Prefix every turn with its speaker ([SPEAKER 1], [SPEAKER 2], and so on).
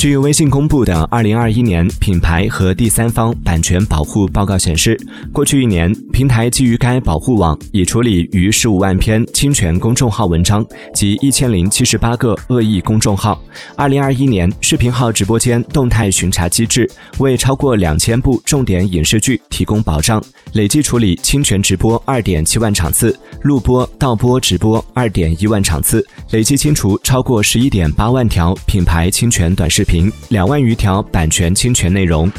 [SPEAKER 1] 据微信公布的《二零二一年品牌和第三方版权保护报告》显示，过去一年，平台基于该保护网已处理逾十五万篇侵权公众号文章及一千零七十八个恶意公众号。二零二一年，视频号直播间动态巡查机制为超过两千部重点影视剧提供保障，累计处理侵权直播二点七万场次，录播、倒播直播二点一万场次，累计清除超过十一点八万条品牌侵权短视频。两万余条版权侵权内容。